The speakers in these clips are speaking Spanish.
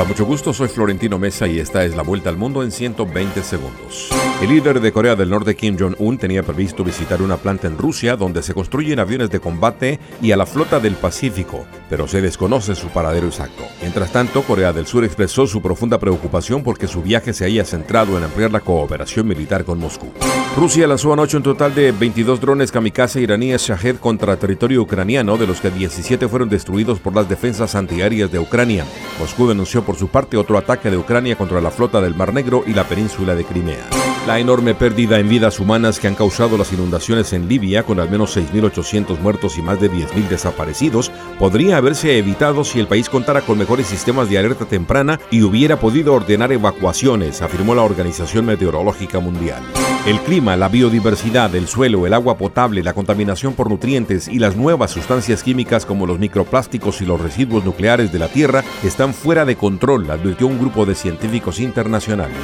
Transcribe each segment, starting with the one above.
Hola, mucho gusto, soy Florentino Mesa y esta es la vuelta al mundo en 120 segundos. El líder de Corea del Norte, Kim Jong-un, tenía previsto visitar una planta en Rusia donde se construyen aviones de combate y a la flota del Pacífico, pero se desconoce su paradero exacto. Mientras tanto, Corea del Sur expresó su profunda preocupación porque su viaje se haya centrado en ampliar la cooperación militar con Moscú. Rusia lanzó anoche un total de 22 drones kamikaze iraníes Shahed contra territorio ucraniano, de los que 17 fueron destruidos por las defensas antiaéreas de Ucrania. Moscú denunció por su parte otro ataque de Ucrania contra la flota del Mar Negro y la península de Crimea. La enorme pérdida en vidas humanas que han causado las inundaciones en Libia, con al menos 6.800 muertos y más de 10.000 desaparecidos, podría haberse evitado si el país contara con mejores sistemas de alerta temprana y hubiera podido ordenar evacuaciones, afirmó la Organización Meteorológica Mundial. El clima, la biodiversidad, el suelo, el agua potable, la contaminación por nutrientes y las nuevas sustancias químicas como los microplásticos y los residuos nucleares de la Tierra están fuera de control, advirtió un grupo de científicos internacionales.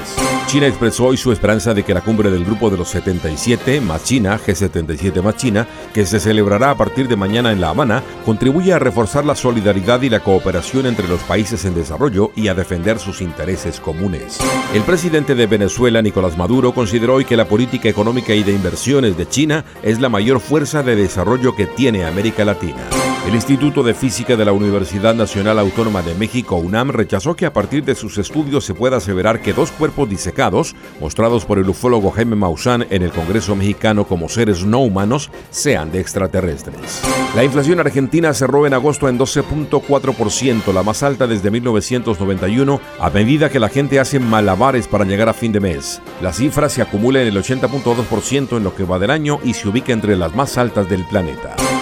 China expresó hoy su esperanza de que la cumbre del Grupo de los 77 más China, G77 más China, que se celebrará a partir de mañana en La Habana, contribuya a reforzar la solidaridad y la cooperación entre los países en desarrollo y a defender sus intereses comunes. El presidente de Venezuela, Nicolás Maduro, consideró hoy que la política económica y de inversiones de China es la mayor fuerza de desarrollo que tiene América Latina. El Instituto de Física de la Universidad Nacional Autónoma de México, UNAM, rechazó que a partir de sus estudios se pueda aseverar que dos cuerpos disecados, mostrados por el ufólogo Jaime Maussan en el Congreso mexicano como seres no humanos, sean de extraterrestres. La inflación argentina cerró en agosto en 12.4%, la más alta desde 1991, a medida que la gente hace malabares para llegar a fin de mes. La cifra se acumula en el 80.2% en lo que va del año y se ubica entre las más altas del planeta.